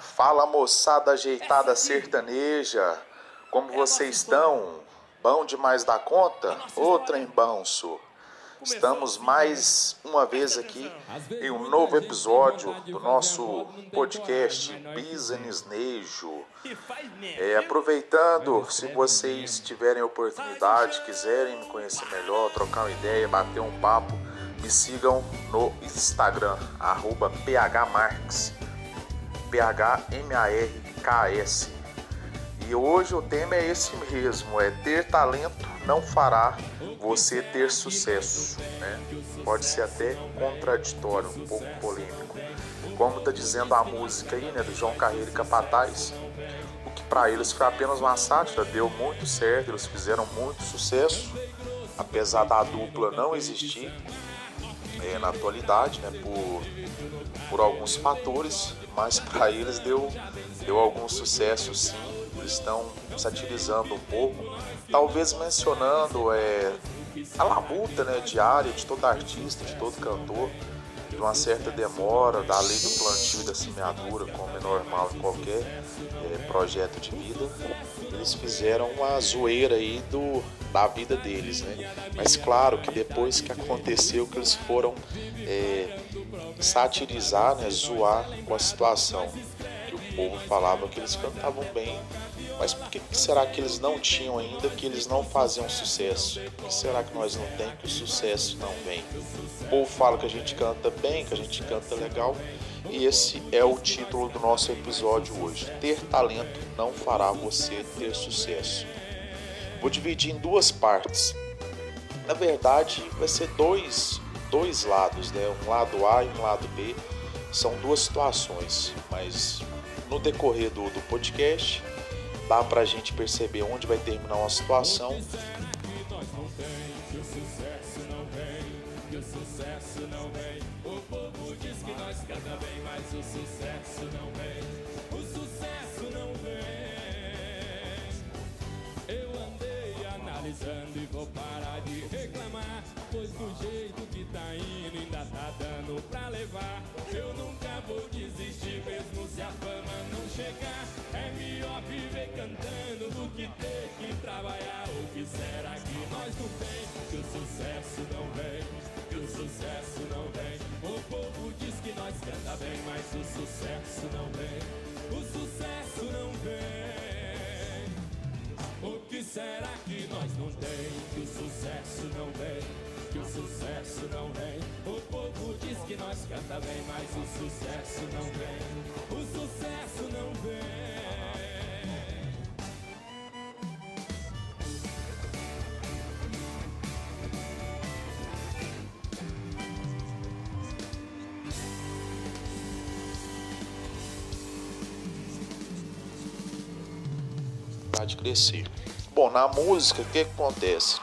Fala moçada ajeitada sertaneja, como vocês estão? Bom demais da conta? Outra em banço. Estamos mais uma vez aqui em um novo episódio do nosso podcast Business Nejo. É, aproveitando, se vocês tiverem oportunidade, quiserem me conhecer melhor, trocar uma ideia, bater um papo, me sigam no Instagram, arroba phmarks, P-H-M-A-R-K-S. E hoje o tema é esse mesmo, é ter talento não fará você ter sucesso. Né? Pode ser até contraditório, um pouco polêmico. Como está dizendo a música aí, né, do João Carreiro e Capataz, o que para eles foi apenas uma sátira, deu muito certo, eles fizeram muito sucesso, apesar da dupla não existir é, na atualidade, né, por, por alguns fatores, mas para eles deu, deu algum sucesso sim. Estão satirizando um pouco, talvez mencionando é, a labuta né, diária de todo artista, de todo cantor, de uma certa demora da lei do plantio e da semeadura, como é normal em qualquer é, projeto de vida. Eles fizeram uma zoeira aí do, da vida deles, né? Mas claro que depois que aconteceu que eles foram é, satirizar, né, zoar com a situação. Que o povo falava que eles cantavam bem, mas por que será que eles não tinham ainda, que eles não faziam sucesso? Por que será que nós não tem que o sucesso não vem? Povo fala que a gente canta bem, que a gente canta legal, e esse é o título do nosso episódio hoje. Ter talento não fará você ter sucesso. Vou dividir em duas partes. Na verdade, vai ser dois, dois lados, né? Um lado A e um lado B. São duas situações, mas no decorrer do, do podcast dá pra gente perceber onde vai terminar uma situação. Canta bem, mas o sucesso não vem. O sucesso não vem. Eu andei analisando e vou parar de reclamar. Pois do jeito que tá indo, ainda tá dando pra levar. Eu nunca vou desistir, mesmo se a fama não chegar. É melhor viver cantando do que ter que trabalhar. O que será que nós não tem? Que o sucesso não vem, que o sucesso não vem. Nós canta bem, mas o sucesso não vem. O sucesso não vem. O que será que nós não tem? Que o sucesso não vem, que o sucesso não vem. O povo diz que nós canta bem, mas o sucesso não vem. O sucesso não vem. De crescer. Bom, na música, o que, que acontece?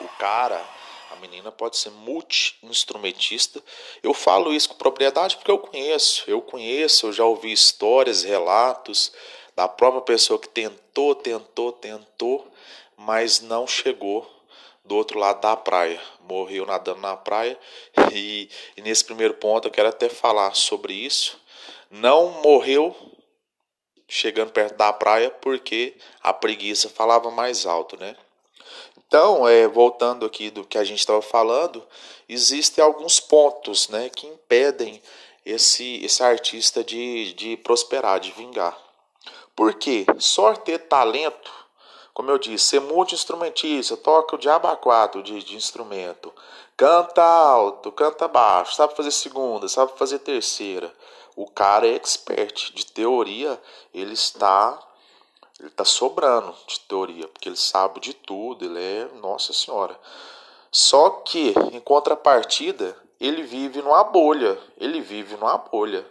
O cara, a menina pode ser multi-instrumentista. Eu falo isso com propriedade porque eu conheço. Eu conheço, eu já ouvi histórias, relatos da própria pessoa que tentou, tentou, tentou, mas não chegou do outro lado da praia. Morreu nadando na praia. E, e nesse primeiro ponto eu quero até falar sobre isso. Não morreu chegando perto da praia porque a preguiça falava mais alto, né? Então, é, voltando aqui do que a gente estava falando, existem alguns pontos né, que impedem esse, esse artista de, de prosperar, de vingar. Por quê? Só ter talento, como eu disse, ser multi-instrumentista, toca o diabo quatro de, de instrumento, canta alto, canta baixo, sabe fazer segunda, sabe fazer terceira o cara é expert de teoria, ele está ele está sobrando de teoria, porque ele sabe de tudo, ele é, nossa senhora. Só que em contrapartida, ele vive numa bolha, ele vive numa bolha.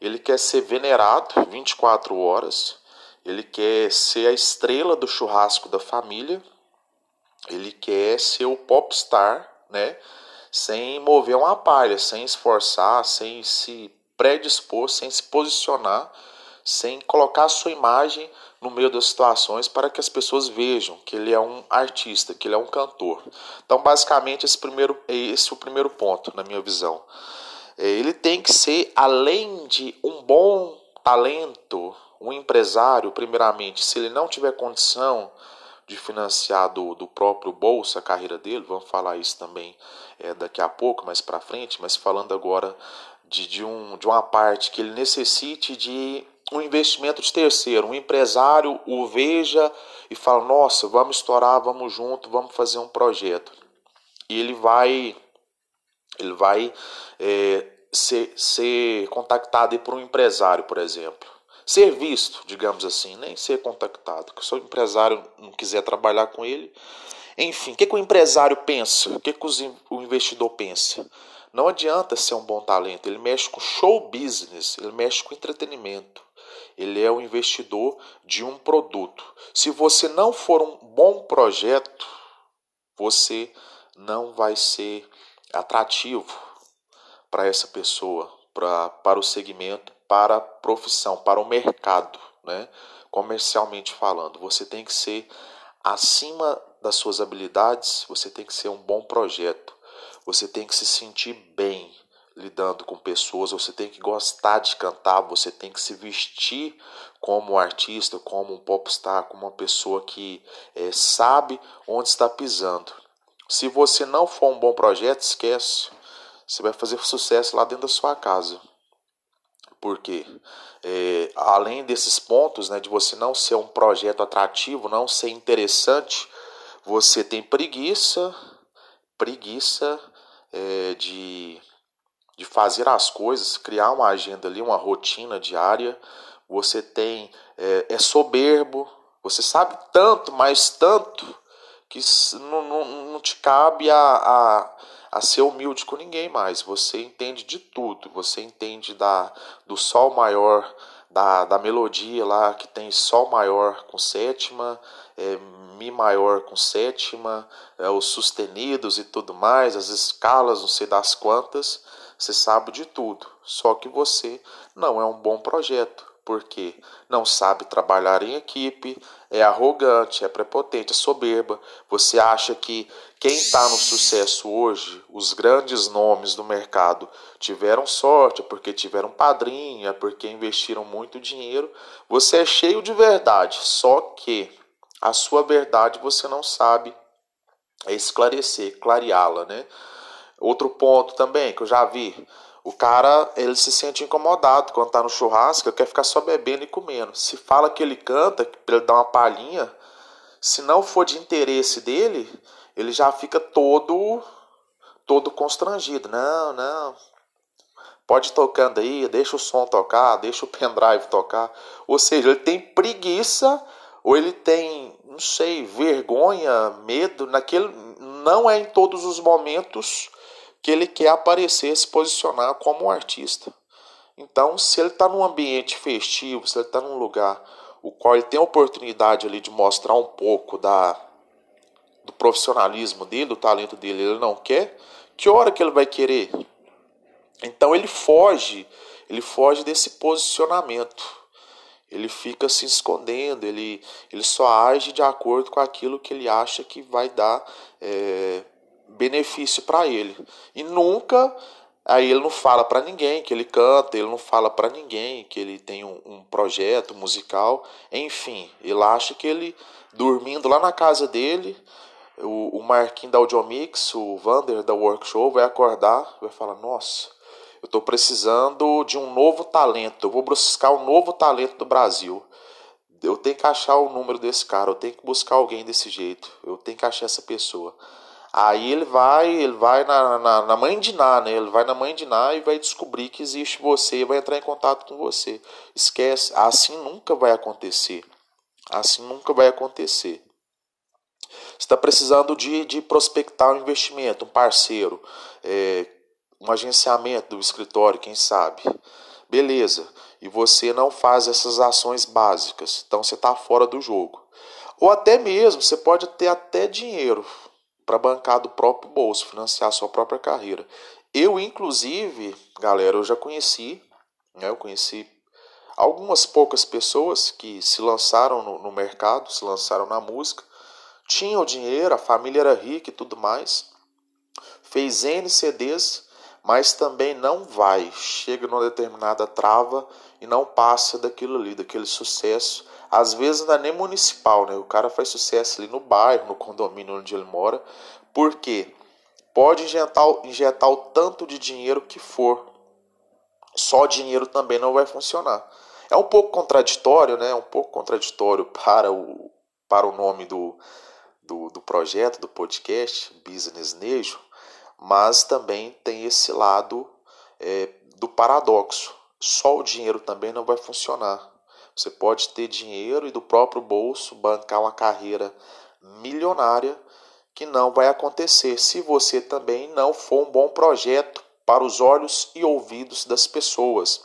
Ele quer ser venerado 24 horas, ele quer ser a estrela do churrasco da família, ele quer ser o popstar, né? Sem mover uma palha, sem esforçar, sem se predispor, sem se posicionar, sem colocar a sua imagem no meio das situações para que as pessoas vejam que ele é um artista, que ele é um cantor. Então, basicamente, esse, primeiro, esse é o primeiro ponto, na minha visão. é, ele tem que ser, além de um bom talento, um empresário, primeiramente, se ele não tiver condição de financiar do, do próprio bolso a carreira dele, vamos falar isso também é, daqui a pouco, mais para frente, mas falando agora de, de, um, de uma parte que ele necessite de um investimento de terceiro, um empresário o veja e fala, nossa, vamos estourar, vamos junto, vamos fazer um projeto. E ele vai, ele vai é, ser, ser contactado por um empresário, por exemplo. Ser visto, digamos assim, nem ser contactado. Que se o empresário não quiser trabalhar com ele. Enfim, o que, que o empresário pensa? O que, que o investidor pensa? Não adianta ser um bom talento, ele mexe com show business, ele mexe com entretenimento. Ele é o investidor de um produto. Se você não for um bom projeto, você não vai ser atrativo para essa pessoa, pra, para o segmento, para a profissão, para o mercado, né? comercialmente falando. Você tem que ser acima das suas habilidades, você tem que ser um bom projeto, você tem que se sentir bem lidando com pessoas, você tem que gostar de cantar, você tem que se vestir como artista, como um popstar, como uma pessoa que é, sabe onde está pisando. Se você não for um bom projeto, esquece. Você vai fazer sucesso lá dentro da sua casa. Porque é, além desses pontos, né, de você não ser um projeto atrativo, não ser interessante, você tem preguiça, preguiça é, de, de fazer as coisas, criar uma agenda ali, uma rotina diária. Você tem é, é soberbo, você sabe tanto, mas tanto que não, não, não te cabe a, a, a ser humilde com ninguém mais. Você entende de tudo. Você entende da, do sol maior, da, da melodia lá que tem sol maior com sétima, é, Mi maior com sétima, é, os sustenidos e tudo mais, as escalas, não sei das quantas, você sabe de tudo. Só que você não é um bom projeto, porque não sabe trabalhar em equipe, é arrogante, é prepotente, é soberba. Você acha que quem está no sucesso hoje, os grandes nomes do mercado, tiveram sorte, porque tiveram padrinha, é porque investiram muito dinheiro. Você é cheio de verdade, só que a sua verdade você não sabe esclarecer, clareá-la, né? Outro ponto também que eu já vi, o cara ele se sente incomodado quando tá no churrasco, quer ficar só bebendo e comendo. Se fala que ele canta, para ele dar uma palhinha, se não for de interesse dele, ele já fica todo todo constrangido. Não, não. Pode tocando aí, deixa o som tocar, deixa o pendrive tocar. Ou seja, ele tem preguiça ou ele tem, não sei, vergonha, medo, naquele não é em todos os momentos que ele quer aparecer, se posicionar como um artista. Então, se ele está num ambiente festivo, se ele está num lugar o qual ele tem a oportunidade ali de mostrar um pouco da do profissionalismo dele, do talento dele, ele não quer, que hora que ele vai querer? Então ele foge, ele foge desse posicionamento ele fica se escondendo, ele, ele só age de acordo com aquilo que ele acha que vai dar é, benefício para ele. E nunca, aí ele não fala para ninguém que ele canta, ele não fala para ninguém que ele tem um, um, projeto musical, enfim, ele acha que ele, dormindo lá na casa dele, o, o Marquinhos da Audiomix, o Vander da Workshop vai acordar, vai falar, nossa eu estou precisando de um novo talento. Eu vou buscar um novo talento do Brasil. Eu tenho que achar o número desse cara. Eu tenho que buscar alguém desse jeito. Eu tenho que achar essa pessoa. Aí ele vai, ele vai na, na, na mãe de Ná, né? Ele vai na mãe de Ná e vai descobrir que existe você e vai entrar em contato com você. Esquece, assim nunca vai acontecer. Assim nunca vai acontecer. Você está precisando de, de prospectar um investimento, um parceiro. É, um agenciamento do escritório, quem sabe. Beleza. E você não faz essas ações básicas. Então você está fora do jogo. Ou até mesmo, você pode ter até dinheiro para bancar do próprio bolso, financiar a sua própria carreira. Eu, inclusive, galera, eu já conheci, né, eu conheci algumas poucas pessoas que se lançaram no, no mercado, se lançaram na música, tinham dinheiro, a família era rica e tudo mais, fez N CDs, mas também não vai, chega numa determinada trava e não passa daquilo ali, daquele sucesso. Às vezes não é nem municipal, né? O cara faz sucesso ali no bairro, no condomínio onde ele mora, porque pode injetar, injetar o tanto de dinheiro que for, só dinheiro também não vai funcionar. É um pouco contraditório, né? É um pouco contraditório para o, para o nome do, do, do projeto, do podcast, Business Nejo, mas também tem esse lado é, do paradoxo. Só o dinheiro também não vai funcionar. Você pode ter dinheiro e do próprio bolso bancar uma carreira milionária que não vai acontecer se você também não for um bom projeto para os olhos e ouvidos das pessoas.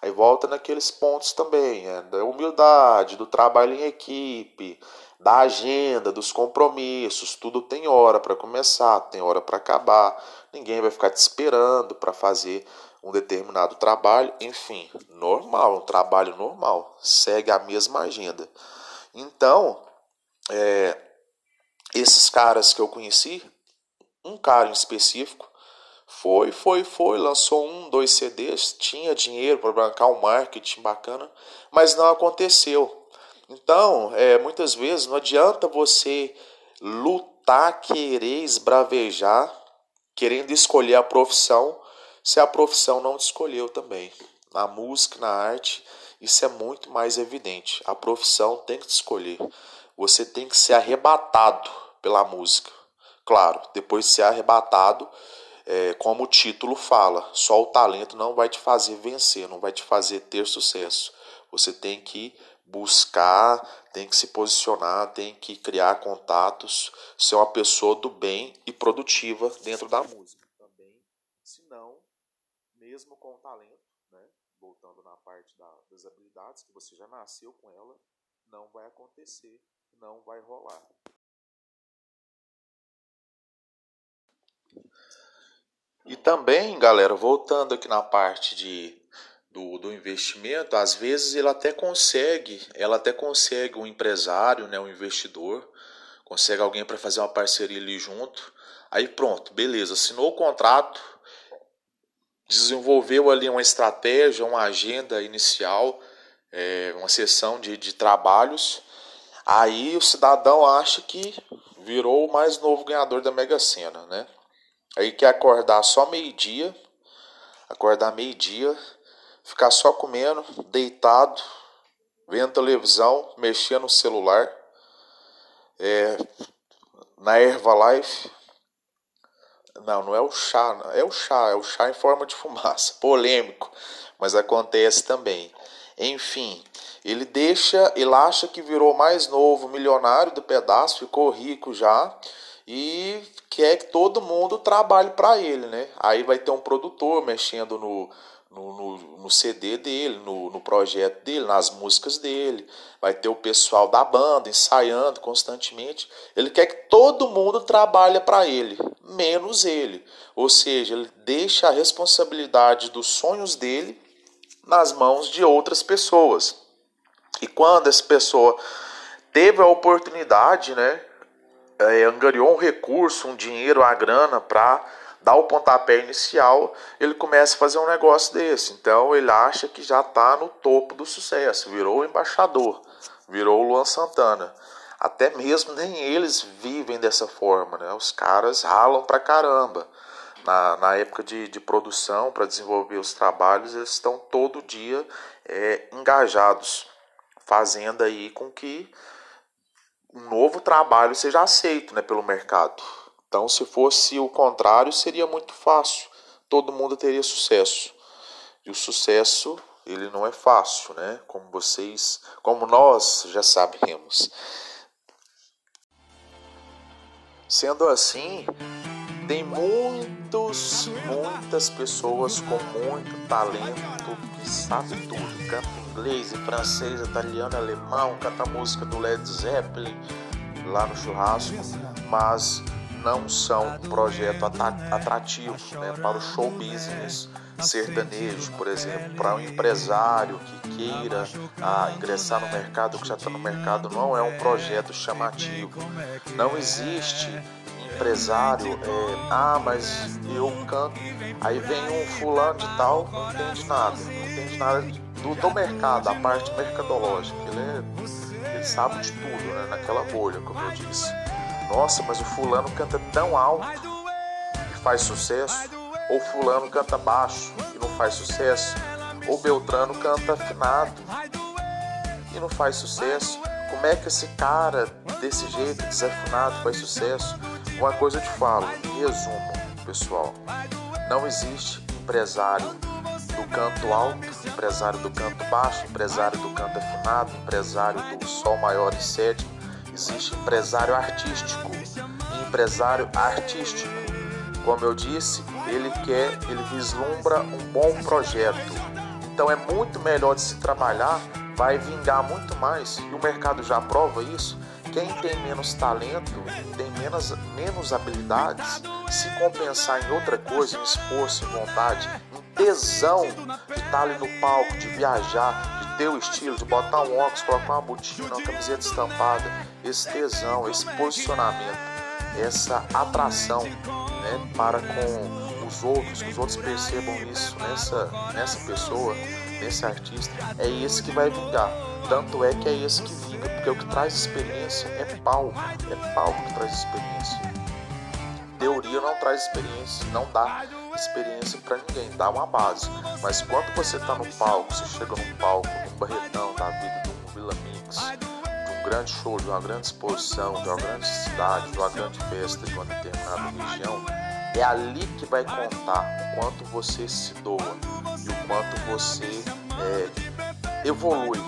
Aí volta naqueles pontos também, é, da humildade, do trabalho em equipe, da agenda, dos compromissos, tudo tem hora para começar, tem hora para acabar. Ninguém vai ficar te esperando para fazer um determinado trabalho, enfim, normal, um trabalho normal, segue a mesma agenda. Então, é, esses caras que eu conheci, um cara em específico, foi, foi, foi, lançou um, dois CDs, tinha dinheiro para bancar um marketing bacana, mas não aconteceu. Então, é, muitas vezes não adianta você lutar, querer esbravejar, querendo escolher a profissão, se a profissão não te escolheu também. Na música, na arte, isso é muito mais evidente. A profissão tem que te escolher. Você tem que ser arrebatado pela música. Claro, depois de ser arrebatado, é, como o título fala, só o talento não vai te fazer vencer, não vai te fazer ter sucesso. Você tem que buscar, tem que se posicionar, tem que criar contatos, ser uma pessoa do bem e produtiva dentro da música mesmo com o talento, né, voltando na parte da, das habilidades, que você já nasceu com ela, não vai acontecer, não vai rolar. E também, galera, voltando aqui na parte de do, do investimento, às vezes ele até consegue, ela até consegue um empresário, né, um investidor, consegue alguém para fazer uma parceria ali junto. Aí pronto, beleza, assinou o contrato, desenvolveu ali uma estratégia, uma agenda inicial, é, uma sessão de, de trabalhos. Aí o cidadão acha que virou o mais novo ganhador da Mega Sena, né? Aí quer acordar só meio-dia, acordar meio-dia, ficar só comendo, deitado, vendo televisão, mexendo no celular, é, na Herbalife. Não, não é o chá, é o chá, é o chá em forma de fumaça, polêmico, mas acontece também. Enfim, ele deixa, ele acha que virou mais novo, milionário do pedaço, ficou rico já e quer que todo mundo trabalhe para ele, né? Aí vai ter um produtor mexendo no, no, no, no CD dele, no, no, projeto dele, nas músicas dele. Vai ter o pessoal da banda ensaiando constantemente. Ele quer que todo mundo trabalhe para ele, menos ele. Ou seja, ele deixa a responsabilidade dos sonhos dele nas mãos de outras pessoas. E quando essa pessoa teve a oportunidade, né, é, angariou um recurso, um dinheiro, a grana para dá o pontapé inicial, ele começa a fazer um negócio desse. Então ele acha que já está no topo do sucesso, virou o embaixador, virou o Luan Santana. Até mesmo nem eles vivem dessa forma, né? Os caras ralam pra caramba. Na, na época de, de produção, para desenvolver os trabalhos, eles estão todo dia é, engajados, fazendo aí com que um novo trabalho seja aceito né, pelo mercado. Então, se fosse o contrário, seria muito fácil. Todo mundo teria sucesso. E o sucesso, ele não é fácil, né? Como vocês, como nós já sabemos. Sendo assim, tem muitos, muitas pessoas com muito talento que sabem tudo, canta inglês, francês, italiano, alemão, canta música do Led Zeppelin lá no churrasco, mas não são um projeto atrativo né, para o show business sertanejo, por exemplo, para um empresário que queira ah, ingressar no mercado, que já está no mercado, não é um projeto chamativo. Não existe empresário, é, ah, mas eu canto. Aí vem um fulano de tal, não entende nada, não entende nada do, do mercado, a parte mercadológica. Ele, é, ele sabe de tudo, né? Naquela bolha, como eu disse. Nossa, mas o fulano canta tão alto e faz sucesso. Ou fulano canta baixo e não faz sucesso. Ou Beltrano canta afinado e não faz sucesso. Como é que esse cara desse jeito, desafinado, faz sucesso? Uma coisa eu te falo, em resumo, pessoal, não existe empresário do canto alto, empresário do canto baixo, empresário do canto afinado, empresário do sol maior e sétimo. Existe empresário artístico e empresário artístico. Como eu disse, ele quer, ele vislumbra um bom projeto. Então é muito melhor de se trabalhar, vai vingar muito mais e o mercado já prova isso quem tem menos talento, tem menos, menos habilidades, se compensar em outra coisa, em esforço, em vontade, em tesão de estar ali no palco, de viajar, o estilo, de botar um óculos, colocar uma botina, uma camiseta estampada, esse tesão, esse posicionamento, essa atração né, para com os outros, que os outros percebam isso nessa, nessa pessoa, nesse artista, é esse que vai vingar. Tanto é que é esse que vinga, porque o que traz experiência é palco, é palco que traz experiência. Teoria não traz experiência, não dá experiência para ninguém, dá uma base. Mas quando você está no palco, você chega num palco, num barretão da vida de um Vila Mix, de um grande show, de uma grande exposição, de uma grande cidade, de uma grande festa de uma determinada região, é ali que vai contar o quanto você se doa e o quanto você é, evolui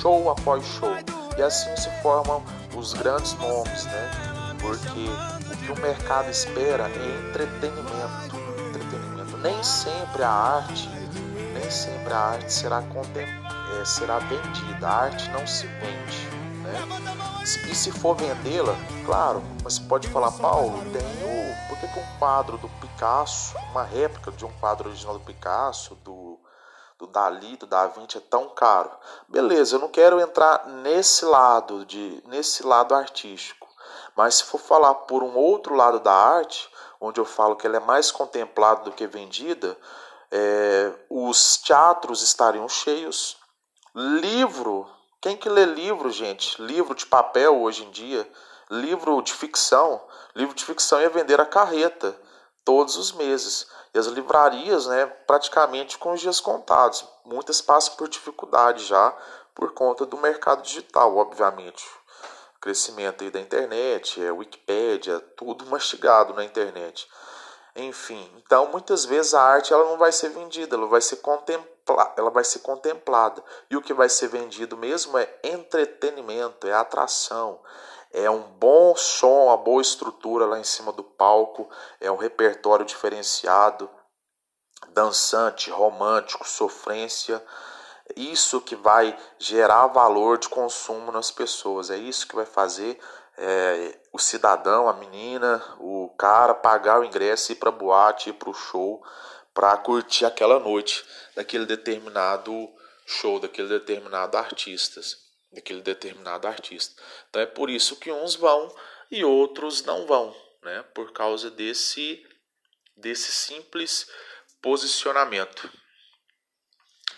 show após show. E assim se formam os grandes nomes, né? Porque o que o mercado espera é entretenimento. Nem sempre a arte, nem sempre a arte será é, será vendida. A arte não se vende. Né? E se for vendê-la, claro, você pode falar, Paulo, tem o. Por que, que um quadro do Picasso, uma réplica de um quadro original do Picasso, do do Dali, do Da Vinci é tão caro. Beleza, eu não quero entrar nesse lado de nesse lado artístico, mas se for falar por um outro lado da arte, onde eu falo que ela é mais contemplada do que vendida, é, os teatros estariam cheios. Livro, quem que lê livro, gente? Livro de papel hoje em dia, livro de ficção, livro de ficção ia vender a carreta todos os meses. E as livrarias, né, praticamente com os dias contados. Muitas passam por dificuldade já por conta do mercado digital, obviamente. Crescimento aí da internet, é Wikipédia, tudo mastigado na internet. Enfim, então muitas vezes a arte ela não vai ser vendida, ela vai ser contemplada, ela vai ser contemplada. E o que vai ser vendido mesmo é entretenimento, é atração, é um bom som, uma boa estrutura lá em cima do palco, é um repertório diferenciado, dançante, romântico, sofrência. Isso que vai gerar valor de consumo nas pessoas, é isso que vai fazer é, o cidadão, a menina, o cara pagar o ingresso, ir para boate, ir para o show, para curtir aquela noite daquele determinado show, daquele determinado artistas daquele determinado artista. Então é por isso que uns vão e outros não vão, né? Por causa desse desse simples posicionamento.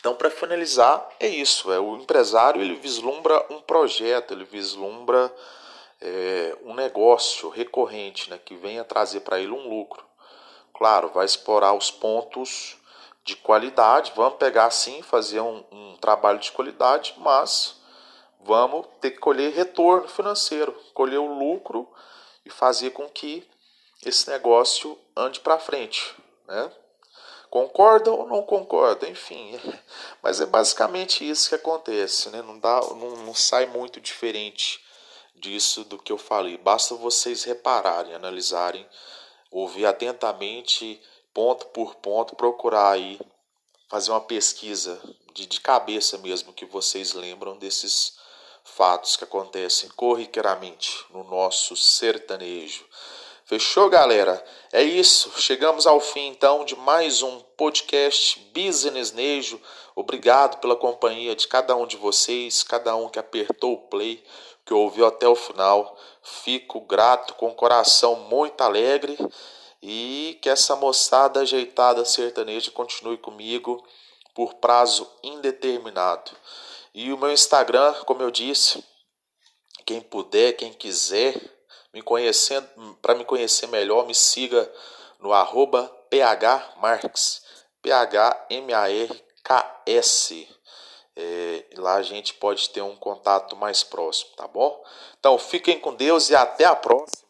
Então, para finalizar, é isso. É o empresário ele vislumbra um projeto, ele vislumbra é, um negócio recorrente, né, que venha trazer para ele um lucro. Claro, vai explorar os pontos de qualidade. Vamos pegar sim, fazer um, um trabalho de qualidade, mas vamos ter que colher retorno financeiro, colher o lucro e fazer com que esse negócio ande para frente, né? Concorda ou não concorda, enfim, mas é basicamente isso que acontece, né? Não dá, não, não sai muito diferente disso do que eu falei. Basta vocês repararem, analisarem, ouvir atentamente, ponto por ponto, procurar aí fazer uma pesquisa de, de cabeça mesmo que vocês lembram desses fatos que acontecem corriqueiramente no nosso sertanejo. Fechou, galera? É isso. Chegamos ao fim então de mais um podcast Business Nejo. Obrigado pela companhia de cada um de vocês, cada um que apertou o play. que ouviu até o final. Fico grato, com o coração muito alegre e que essa moçada ajeitada sertaneja continue comigo por prazo indeterminado. E o meu Instagram, como eu disse, quem puder, quem quiser, me conhecendo, para me conhecer melhor, me siga no arroba phmarks, P-H-M-A-R-K-S. É, lá a gente pode ter um contato mais próximo, tá bom? Então fiquem com Deus e até a próxima.